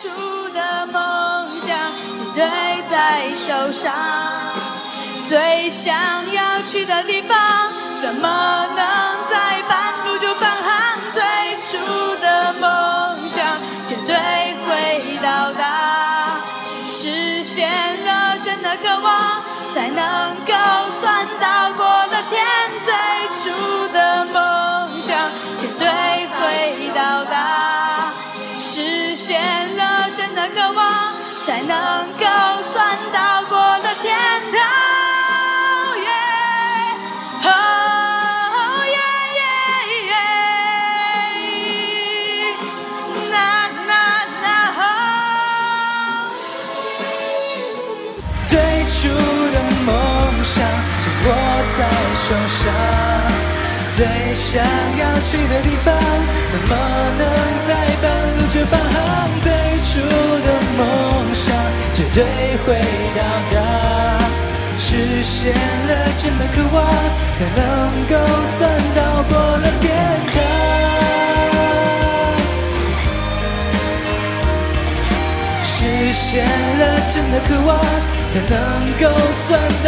最初的梦想绝对在手上。最想要去的地方，怎么能在半路就返航？最初的梦想绝对会到达，实现了真的渴望，才能实现了真的渴望，才能够算到过了天堂。耶哦耶耶耶，呐呐呐哦。最初的梦想紧握在手上，最想要去的地方，怎么能对会到达，实现了真的渴望，才能够算到过了天堂。实现了真的渴望，才能够算到